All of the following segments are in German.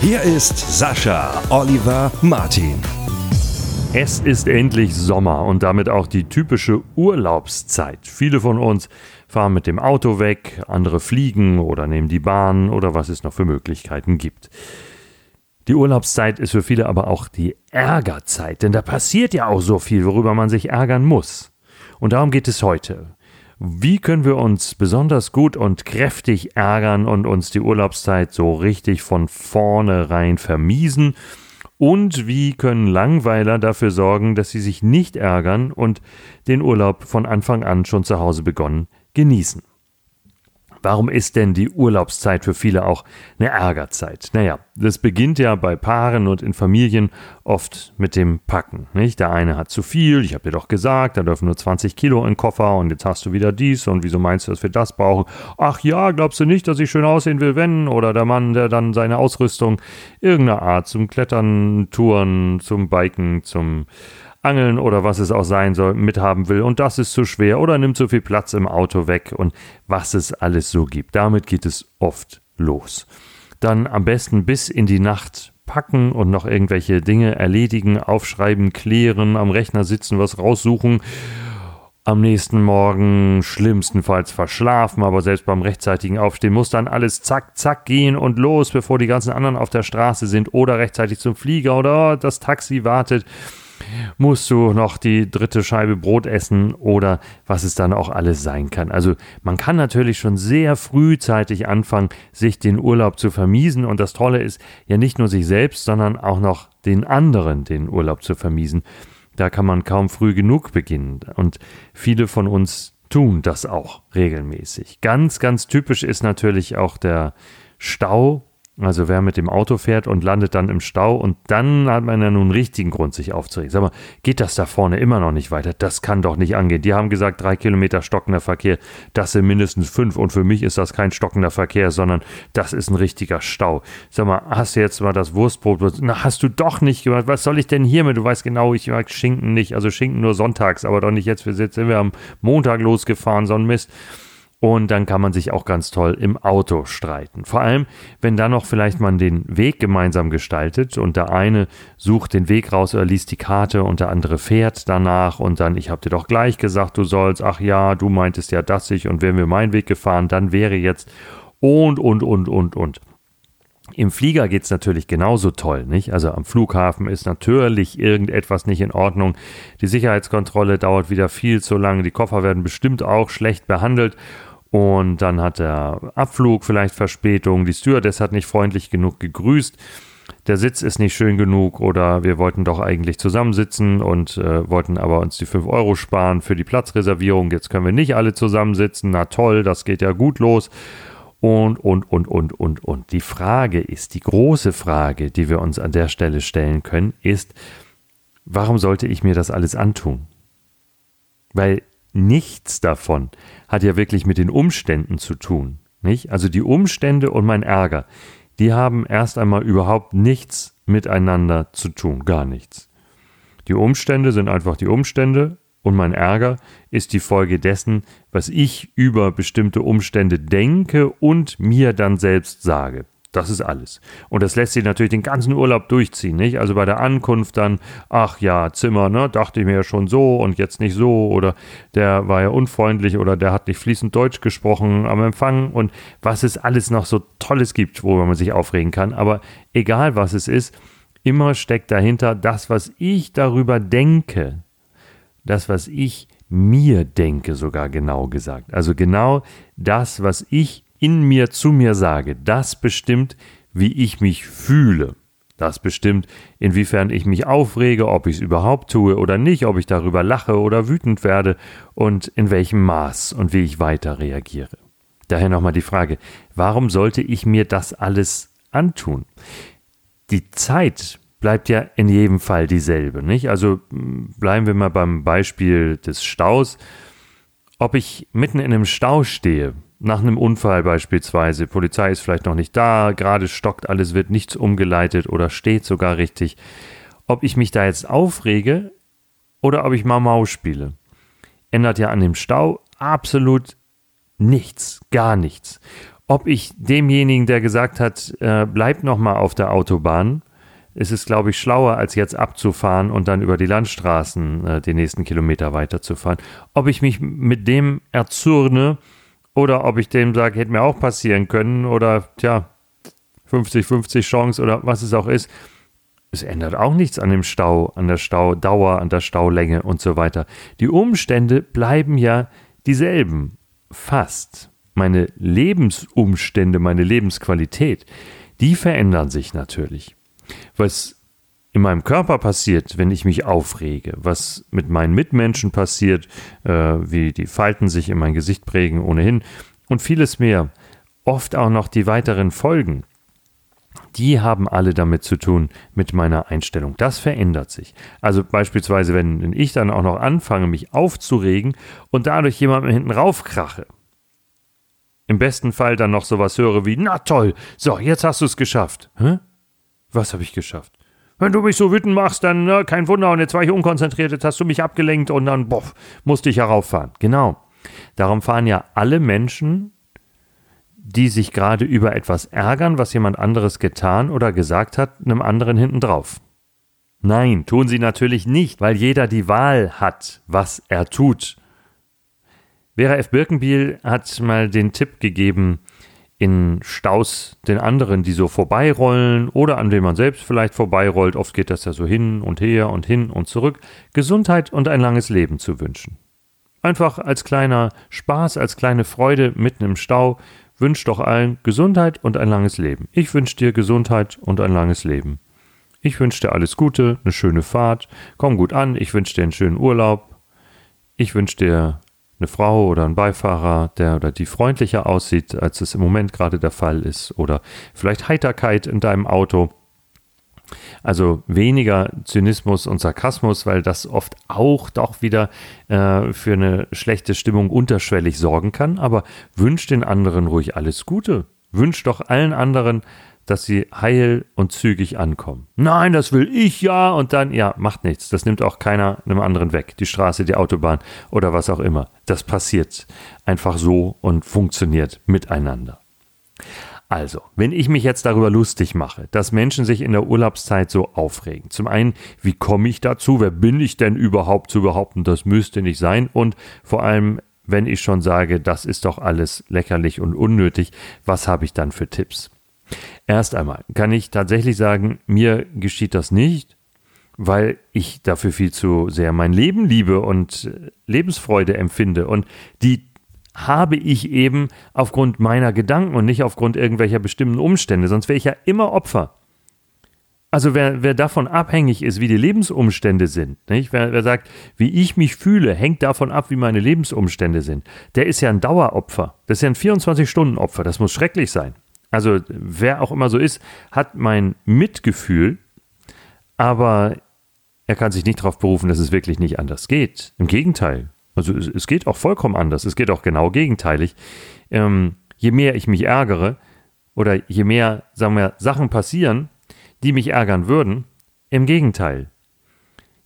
Hier ist Sascha Oliver Martin. Es ist endlich Sommer und damit auch die typische Urlaubszeit. Viele von uns fahren mit dem Auto weg, andere fliegen oder nehmen die Bahn oder was es noch für Möglichkeiten gibt. Die Urlaubszeit ist für viele aber auch die Ärgerzeit, denn da passiert ja auch so viel, worüber man sich ärgern muss. Und darum geht es heute. Wie können wir uns besonders gut und kräftig ärgern und uns die Urlaubszeit so richtig von vornherein vermiesen? Und wie können Langweiler dafür sorgen, dass sie sich nicht ärgern und den Urlaub von Anfang an schon zu Hause begonnen genießen? Warum ist denn die Urlaubszeit für viele auch eine Ärgerzeit? Naja, das beginnt ja bei Paaren und in Familien oft mit dem Packen. Nicht? Der eine hat zu viel, ich habe dir doch gesagt, da dürfen nur 20 Kilo in den Koffer und jetzt hast du wieder dies und wieso meinst du, dass wir das brauchen? Ach ja, glaubst du nicht, dass ich schön aussehen will, wenn? Oder der Mann, der dann seine Ausrüstung irgendeiner Art zum Klettern, Touren, zum Biken, zum Angeln oder was es auch sein soll, mithaben will und das ist zu schwer oder nimmt zu viel Platz im Auto weg und was es alles so gibt. Damit geht es oft los. Dann am besten bis in die Nacht packen und noch irgendwelche Dinge erledigen, aufschreiben, klären, am Rechner sitzen, was raussuchen. Am nächsten Morgen schlimmstenfalls verschlafen, aber selbst beim rechtzeitigen Aufstehen muss dann alles zack, zack gehen und los, bevor die ganzen anderen auf der Straße sind oder rechtzeitig zum Flieger oder das Taxi wartet musst du noch die dritte Scheibe Brot essen oder was es dann auch alles sein kann. Also man kann natürlich schon sehr frühzeitig anfangen, sich den Urlaub zu vermiesen und das Tolle ist ja nicht nur sich selbst, sondern auch noch den anderen den Urlaub zu vermiesen. Da kann man kaum früh genug beginnen und viele von uns tun das auch regelmäßig. Ganz, ganz typisch ist natürlich auch der Stau also wer mit dem Auto fährt und landet dann im Stau und dann hat man ja nun richtigen Grund, sich aufzuregen. Sag mal, geht das da vorne immer noch nicht weiter? Das kann doch nicht angehen. Die haben gesagt, drei Kilometer stockender Verkehr, das sind mindestens fünf und für mich ist das kein stockender Verkehr, sondern das ist ein richtiger Stau. Sag mal, hast du jetzt mal das Wurstbrot? Na, hast du doch nicht gemacht. Was soll ich denn hier mit? Du weißt genau, ich mag Schinken nicht. Also Schinken nur sonntags, aber doch nicht jetzt. Wir sind wir am Montag losgefahren, so ein Mist. Und dann kann man sich auch ganz toll im Auto streiten. Vor allem, wenn dann noch vielleicht man den Weg gemeinsam gestaltet und der eine sucht den Weg raus oder liest die Karte und der andere fährt danach und dann, ich habe dir doch gleich gesagt, du sollst, ach ja, du meintest ja das ich und wären wir meinen Weg gefahren, dann wäre jetzt und, und, und, und, und. Im Flieger geht es natürlich genauso toll, nicht? Also am Flughafen ist natürlich irgendetwas nicht in Ordnung. Die Sicherheitskontrolle dauert wieder viel zu lange. Die Koffer werden bestimmt auch schlecht behandelt. Und dann hat der Abflug vielleicht Verspätung. Die Stewardess hat nicht freundlich genug gegrüßt. Der Sitz ist nicht schön genug oder wir wollten doch eigentlich zusammensitzen und äh, wollten aber uns die 5 Euro sparen für die Platzreservierung. Jetzt können wir nicht alle zusammensitzen. Na toll, das geht ja gut los und, und, und, und, und, und. Die Frage ist, die große Frage, die wir uns an der Stelle stellen können, ist, warum sollte ich mir das alles antun? Weil nichts davon hat ja wirklich mit den Umständen zu tun. Nicht? Also die Umstände und mein Ärger, die haben erst einmal überhaupt nichts miteinander zu tun, gar nichts. Die Umstände sind einfach die Umstände und mein Ärger ist die Folge dessen, was ich über bestimmte Umstände denke und mir dann selbst sage. Das ist alles. Und das lässt sich natürlich den ganzen Urlaub durchziehen, nicht? Also bei der Ankunft dann, ach ja, Zimmer, ne, dachte ich mir ja schon so und jetzt nicht so oder der war ja unfreundlich oder der hat nicht fließend Deutsch gesprochen am Empfang und was es alles noch so Tolles gibt, worüber man sich aufregen kann. Aber egal was es ist, immer steckt dahinter das, was ich darüber denke das, was ich mir denke, sogar genau gesagt. Also genau das, was ich in mir zu mir sage, das bestimmt, wie ich mich fühle. Das bestimmt, inwiefern ich mich aufrege, ob ich es überhaupt tue oder nicht, ob ich darüber lache oder wütend werde und in welchem Maß und wie ich weiter reagiere. Daher nochmal die Frage, warum sollte ich mir das alles antun. Die Zeit bleibt ja in jedem Fall dieselbe, nicht? Also bleiben wir mal beim Beispiel des Staus. Ob ich mitten in einem Stau stehe, nach einem Unfall beispielsweise, Polizei ist vielleicht noch nicht da, gerade stockt alles, wird nichts umgeleitet oder steht sogar richtig, ob ich mich da jetzt aufrege oder ob ich mal Maus spiele, ändert ja an dem Stau absolut nichts, gar nichts. Ob ich demjenigen, der gesagt hat, äh, bleib noch mal auf der Autobahn, ist es, glaube ich, schlauer, als jetzt abzufahren und dann über die Landstraßen äh, die nächsten Kilometer weiterzufahren. Ob ich mich mit dem erzürne oder ob ich dem sage, hätte mir auch passieren können oder, tja, 50-50 Chance oder was es auch ist. Es ändert auch nichts an dem Stau, an der Staudauer, an der Staulänge und so weiter. Die Umstände bleiben ja dieselben. Fast. Meine Lebensumstände, meine Lebensqualität, die verändern sich natürlich. Was in meinem Körper passiert, wenn ich mich aufrege, was mit meinen Mitmenschen passiert, äh, wie die Falten sich in mein Gesicht prägen ohnehin und vieles mehr, oft auch noch die weiteren Folgen, die haben alle damit zu tun mit meiner Einstellung. Das verändert sich. Also beispielsweise, wenn ich dann auch noch anfange, mich aufzuregen und dadurch jemandem hinten raufkrache. Im besten Fall dann noch sowas höre wie, na toll, so, jetzt hast du es geschafft. Hä? Was habe ich geschafft? Wenn du mich so wütend machst, dann na, kein Wunder, und jetzt war ich unkonzentriert, jetzt hast du mich abgelenkt und dann, boff, musste ich herauffahren. Genau. Darum fahren ja alle Menschen die sich gerade über etwas ärgern, was jemand anderes getan oder gesagt hat, einem anderen hinten drauf. Nein, tun sie natürlich nicht, weil jeder die Wahl hat, was er tut. Vera F. Birkenbiel hat mal den Tipp gegeben, in Staus den anderen, die so vorbeirollen oder an dem man selbst vielleicht vorbeirollt, oft geht das ja so hin und her und hin und zurück, Gesundheit und ein langes Leben zu wünschen. Einfach als kleiner Spaß, als kleine Freude mitten im Stau wünsche doch allen Gesundheit und ein langes Leben. Ich wünsche dir Gesundheit und ein langes Leben. Ich wünsche dir alles Gute, eine schöne Fahrt, komm gut an, ich wünsche dir einen schönen Urlaub. Ich wünsche dir eine Frau oder einen Beifahrer, der oder die freundlicher aussieht, als es im Moment gerade der Fall ist, oder vielleicht Heiterkeit in deinem Auto. Also weniger Zynismus und Sarkasmus, weil das oft auch doch wieder äh, für eine schlechte Stimmung unterschwellig sorgen kann. Aber wünscht den anderen ruhig alles Gute. Wünscht doch allen anderen, dass sie heil und zügig ankommen. Nein, das will ich ja. Und dann, ja, macht nichts. Das nimmt auch keiner einem anderen weg. Die Straße, die Autobahn oder was auch immer. Das passiert einfach so und funktioniert miteinander. Also, wenn ich mich jetzt darüber lustig mache, dass Menschen sich in der Urlaubszeit so aufregen. Zum einen, wie komme ich dazu? Wer bin ich denn überhaupt zu behaupten, das müsste nicht sein? Und vor allem, wenn ich schon sage, das ist doch alles lächerlich und unnötig, was habe ich dann für Tipps? Erst einmal kann ich tatsächlich sagen, mir geschieht das nicht, weil ich dafür viel zu sehr mein Leben liebe und Lebensfreude empfinde. Und die habe ich eben aufgrund meiner Gedanken und nicht aufgrund irgendwelcher bestimmten Umstände, sonst wäre ich ja immer Opfer. Also wer, wer davon abhängig ist, wie die Lebensumstände sind, nicht? Wer, wer sagt, wie ich mich fühle, hängt davon ab, wie meine Lebensumstände sind, der ist ja ein Daueropfer. Das ist ja ein 24-Stunden-Opfer. Das muss schrecklich sein. Also wer auch immer so ist, hat mein Mitgefühl, aber er kann sich nicht darauf berufen, dass es wirklich nicht anders geht. Im Gegenteil, also es, es, geht auch vollkommen anders. Es geht auch genau gegenteilig. Ähm, je mehr ich mich ärgere oder je mehr, sagen wir, Sachen passieren, die mich ärgern würden, im Gegenteil.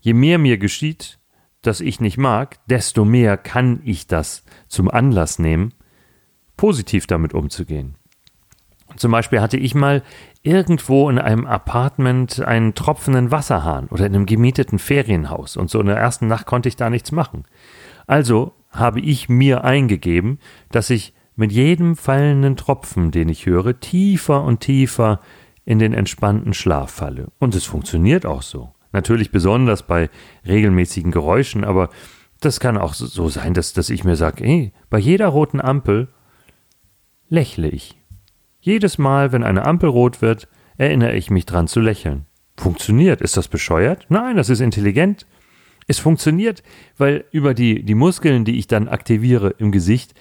Je mehr mir geschieht, dass ich nicht mag, desto mehr kann ich das zum Anlass nehmen, positiv damit umzugehen. Zum Beispiel hatte ich mal irgendwo in einem Apartment einen tropfenden Wasserhahn oder in einem gemieteten Ferienhaus und so in der ersten Nacht konnte ich da nichts machen. Also habe ich mir eingegeben, dass ich mit jedem fallenden Tropfen, den ich höre, tiefer und tiefer in den entspannten Schlaf falle. Und es funktioniert auch so. Natürlich besonders bei regelmäßigen Geräuschen, aber das kann auch so sein, dass, dass ich mir sage, hey, bei jeder roten Ampel lächle ich. Jedes Mal, wenn eine Ampel rot wird, erinnere ich mich dran zu lächeln. Funktioniert. Ist das bescheuert? Nein, das ist intelligent. Es funktioniert, weil über die, die Muskeln, die ich dann aktiviere im Gesicht,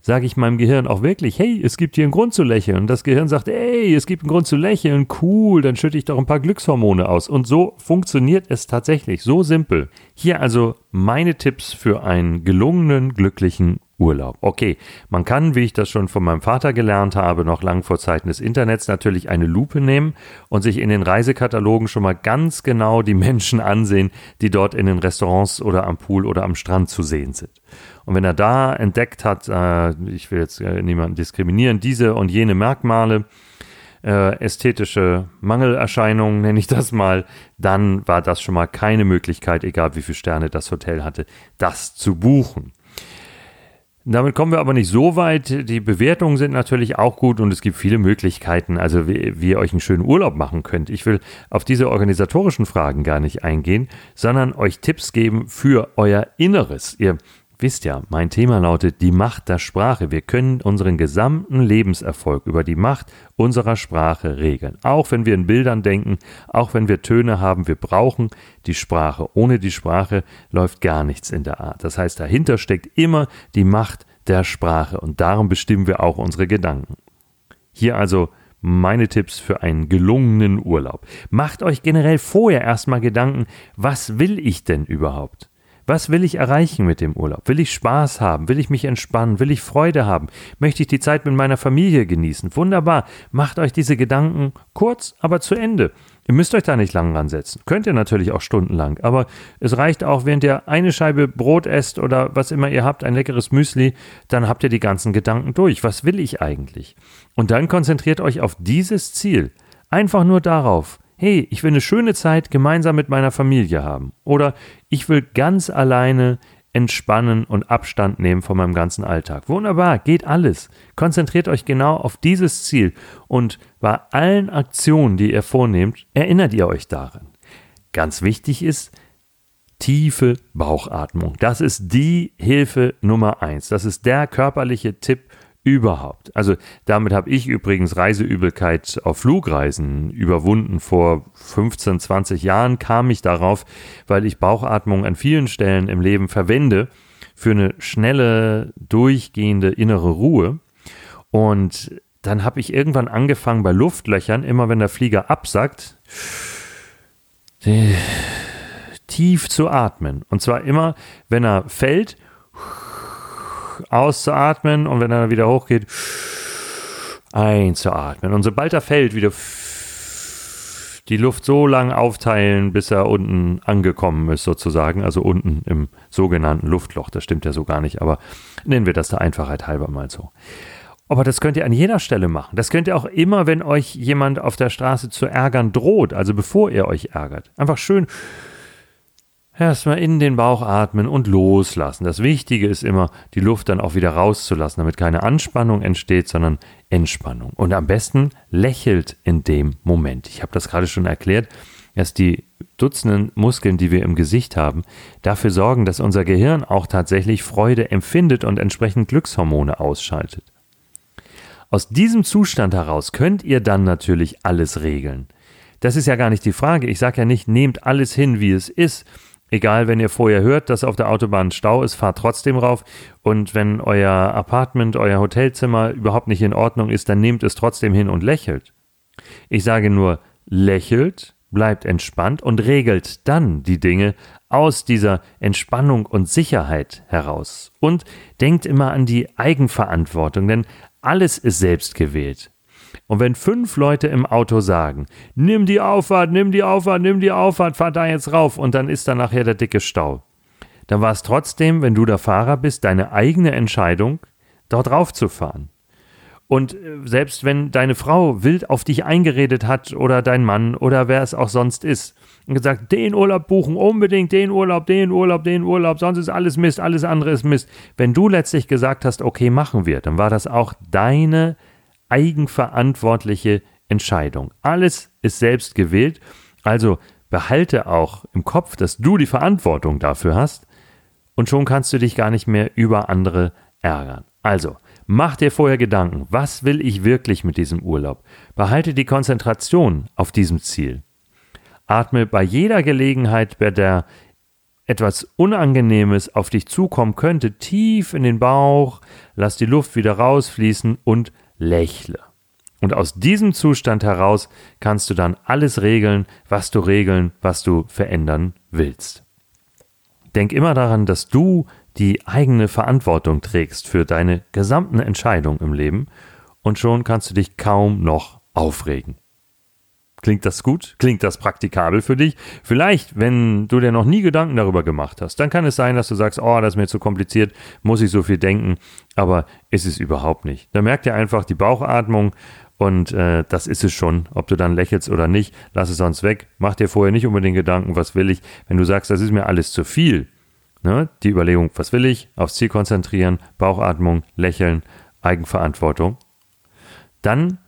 sage ich meinem Gehirn auch wirklich, hey, es gibt hier einen Grund zu lächeln. Und das Gehirn sagt, hey, es gibt einen Grund zu lächeln, cool, dann schütte ich doch ein paar Glückshormone aus. Und so funktioniert es tatsächlich, so simpel. Hier also meine Tipps für einen gelungenen, glücklichen Urlaub. Okay, man kann, wie ich das schon von meinem Vater gelernt habe, noch lang vor Zeiten des Internets natürlich eine Lupe nehmen und sich in den Reisekatalogen schon mal ganz genau die Menschen ansehen, die dort in den Restaurants oder am Pool oder am Strand zu sehen sind. Und wenn er da entdeckt hat, äh, ich will jetzt äh, niemanden diskriminieren, diese und jene Merkmale, äh, ästhetische Mangelerscheinungen, nenne ich das mal, dann war das schon mal keine Möglichkeit, egal wie viele Sterne das Hotel hatte, das zu buchen. Damit kommen wir aber nicht so weit. Die Bewertungen sind natürlich auch gut und es gibt viele Möglichkeiten, also wie, wie, ihr euch einen schönen Urlaub machen könnt. Ich will auf diese organisatorischen Fragen gar nicht eingehen, sondern euch Tipps geben für euer Inneres. Ihr wisst ja, mein Thema lautet die Macht der Sprache. Wir können unseren gesamten Lebenserfolg über die Macht unserer Sprache regeln. Auch wenn wir in Bildern denken, auch wenn wir Töne haben, wir brauchen die Sprache. Ohne die Sprache läuft gar nichts in der Art. Das heißt, dahinter steckt immer die Macht der Sprache und darum bestimmen wir auch unsere Gedanken. Hier also meine Tipps für einen gelungenen Urlaub. Macht euch generell vorher erstmal Gedanken, was will ich denn überhaupt? Was will ich erreichen mit dem Urlaub? Will ich Spaß haben? Will ich mich entspannen? Will ich Freude haben? Möchte ich die Zeit mit meiner Familie genießen? Wunderbar. Macht euch diese Gedanken kurz, aber zu Ende. Ihr müsst euch da nicht lang ransetzen. Könnt ihr natürlich auch stundenlang. Aber es reicht auch, während ihr eine Scheibe Brot esst oder was immer ihr habt, ein leckeres Müsli, dann habt ihr die ganzen Gedanken durch. Was will ich eigentlich? Und dann konzentriert euch auf dieses Ziel. Einfach nur darauf hey, ich will eine schöne Zeit gemeinsam mit meiner Familie haben. Oder ich will ganz alleine entspannen und Abstand nehmen von meinem ganzen Alltag. Wunderbar, geht alles. Konzentriert euch genau auf dieses Ziel und bei allen Aktionen, die ihr vornehmt, erinnert ihr euch daran. Ganz wichtig ist, tiefe Bauchatmung. Das ist die Hilfe Nummer eins. Das ist der körperliche Tipp überhaupt. Also damit habe ich übrigens Reiseübelkeit auf Flugreisen überwunden. Vor 15, 20 Jahren kam ich darauf, weil ich Bauchatmung an vielen Stellen im Leben verwende für eine schnelle, durchgehende innere Ruhe. Und dann habe ich irgendwann angefangen bei Luftlöchern, immer wenn der Flieger absackt, tief zu atmen. Und zwar immer, wenn er fällt, auszuatmen und wenn er wieder hochgeht, einzuatmen. Und sobald er fällt, wieder die Luft so lang aufteilen, bis er unten angekommen ist, sozusagen, also unten im sogenannten Luftloch. Das stimmt ja so gar nicht, aber nennen wir das der Einfachheit halber mal so. Aber das könnt ihr an jeder Stelle machen. Das könnt ihr auch immer, wenn euch jemand auf der Straße zu ärgern droht, also bevor ihr euch ärgert. Einfach schön Erstmal in den Bauch atmen und loslassen. Das Wichtige ist immer, die Luft dann auch wieder rauszulassen, damit keine Anspannung entsteht, sondern Entspannung. Und am besten lächelt in dem Moment. Ich habe das gerade schon erklärt, dass die Dutzenden Muskeln, die wir im Gesicht haben, dafür sorgen, dass unser Gehirn auch tatsächlich Freude empfindet und entsprechend Glückshormone ausschaltet. Aus diesem Zustand heraus könnt ihr dann natürlich alles regeln. Das ist ja gar nicht die Frage. Ich sage ja nicht, nehmt alles hin, wie es ist, Egal, wenn ihr vorher hört, dass auf der Autobahn Stau ist, fahrt trotzdem rauf. Und wenn euer Apartment, euer Hotelzimmer überhaupt nicht in Ordnung ist, dann nehmt es trotzdem hin und lächelt. Ich sage nur, lächelt, bleibt entspannt und regelt dann die Dinge aus dieser Entspannung und Sicherheit heraus. Und denkt immer an die Eigenverantwortung, denn alles ist selbst gewählt. Und wenn fünf Leute im Auto sagen, nimm die Auffahrt, nimm die Auffahrt, nimm die Auffahrt, fahr da jetzt rauf und dann ist da nachher der dicke Stau, dann war es trotzdem, wenn du der Fahrer bist, deine eigene Entscheidung, dort raufzufahren. Und äh, selbst wenn deine Frau wild auf dich eingeredet hat oder dein Mann oder wer es auch sonst ist und gesagt, den Urlaub buchen, unbedingt den Urlaub, den Urlaub, den Urlaub, sonst ist alles Mist, alles andere ist Mist. Wenn du letztlich gesagt hast, okay, machen wir, dann war das auch deine Entscheidung eigenverantwortliche Entscheidung. Alles ist selbst gewählt, also behalte auch im Kopf, dass du die Verantwortung dafür hast und schon kannst du dich gar nicht mehr über andere ärgern. Also, mach dir vorher Gedanken, was will ich wirklich mit diesem Urlaub? Behalte die Konzentration auf diesem Ziel. Atme bei jeder Gelegenheit, bei der etwas Unangenehmes auf dich zukommen könnte, tief in den Bauch, lass die Luft wieder rausfließen und lächle. Und aus diesem Zustand heraus kannst du dann alles regeln, was du regeln, was du verändern willst. Denk immer daran, dass du die eigene Verantwortung trägst für deine gesamten Entscheidungen im Leben und schon kannst du dich kaum noch aufregen. Klingt das gut? Klingt das praktikabel für dich? Vielleicht, wenn du dir noch nie Gedanken darüber gemacht hast, dann kann es sein, dass du sagst, oh, das ist mir zu kompliziert, muss ich so viel denken, aber ist es überhaupt nicht. Da merkt ihr einfach die Bauchatmung und äh, das ist es schon, ob du dann lächelst oder nicht, lass es sonst weg, mach dir vorher nicht unbedingt Gedanken, was will ich. Wenn du sagst, das ist mir alles zu viel, ne? die Überlegung, was will ich, aufs Ziel konzentrieren, Bauchatmung, lächeln, Eigenverantwortung, dann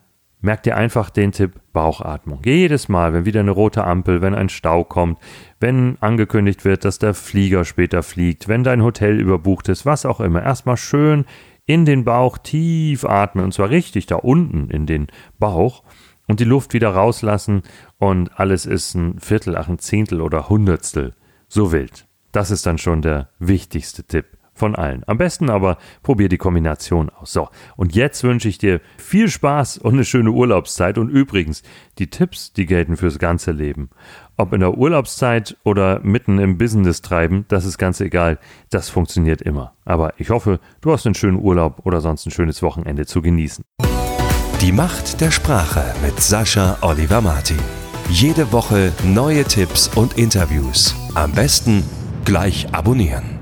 merk dir einfach den Tipp Bauchatmung. Jedes Mal, wenn wieder eine rote Ampel, wenn ein Stau kommt, wenn angekündigt wird, dass der Flieger später fliegt, wenn dein Hotel überbucht ist, was auch immer, erstmal schön in den Bauch tief atmen und zwar richtig da unten in den Bauch und die Luft wieder rauslassen und alles ist ein Viertel, ach ein Zehntel oder Hundertstel so wild. Das ist dann schon der wichtigste Tipp von allen. Am besten aber probier die Kombination aus. So, und jetzt wünsche ich dir viel Spaß und eine schöne Urlaubszeit. Und übrigens, die Tipps, die gelten fürs ganze Leben. Ob in der Urlaubszeit oder mitten im Business treiben, das ist ganz egal. Das funktioniert immer. Aber ich hoffe, du hast einen schönen Urlaub oder sonst ein schönes Wochenende zu genießen. Die Macht der Sprache mit Sascha Oliver Martin. Jede Woche neue Tipps und Interviews. Am besten gleich abonnieren.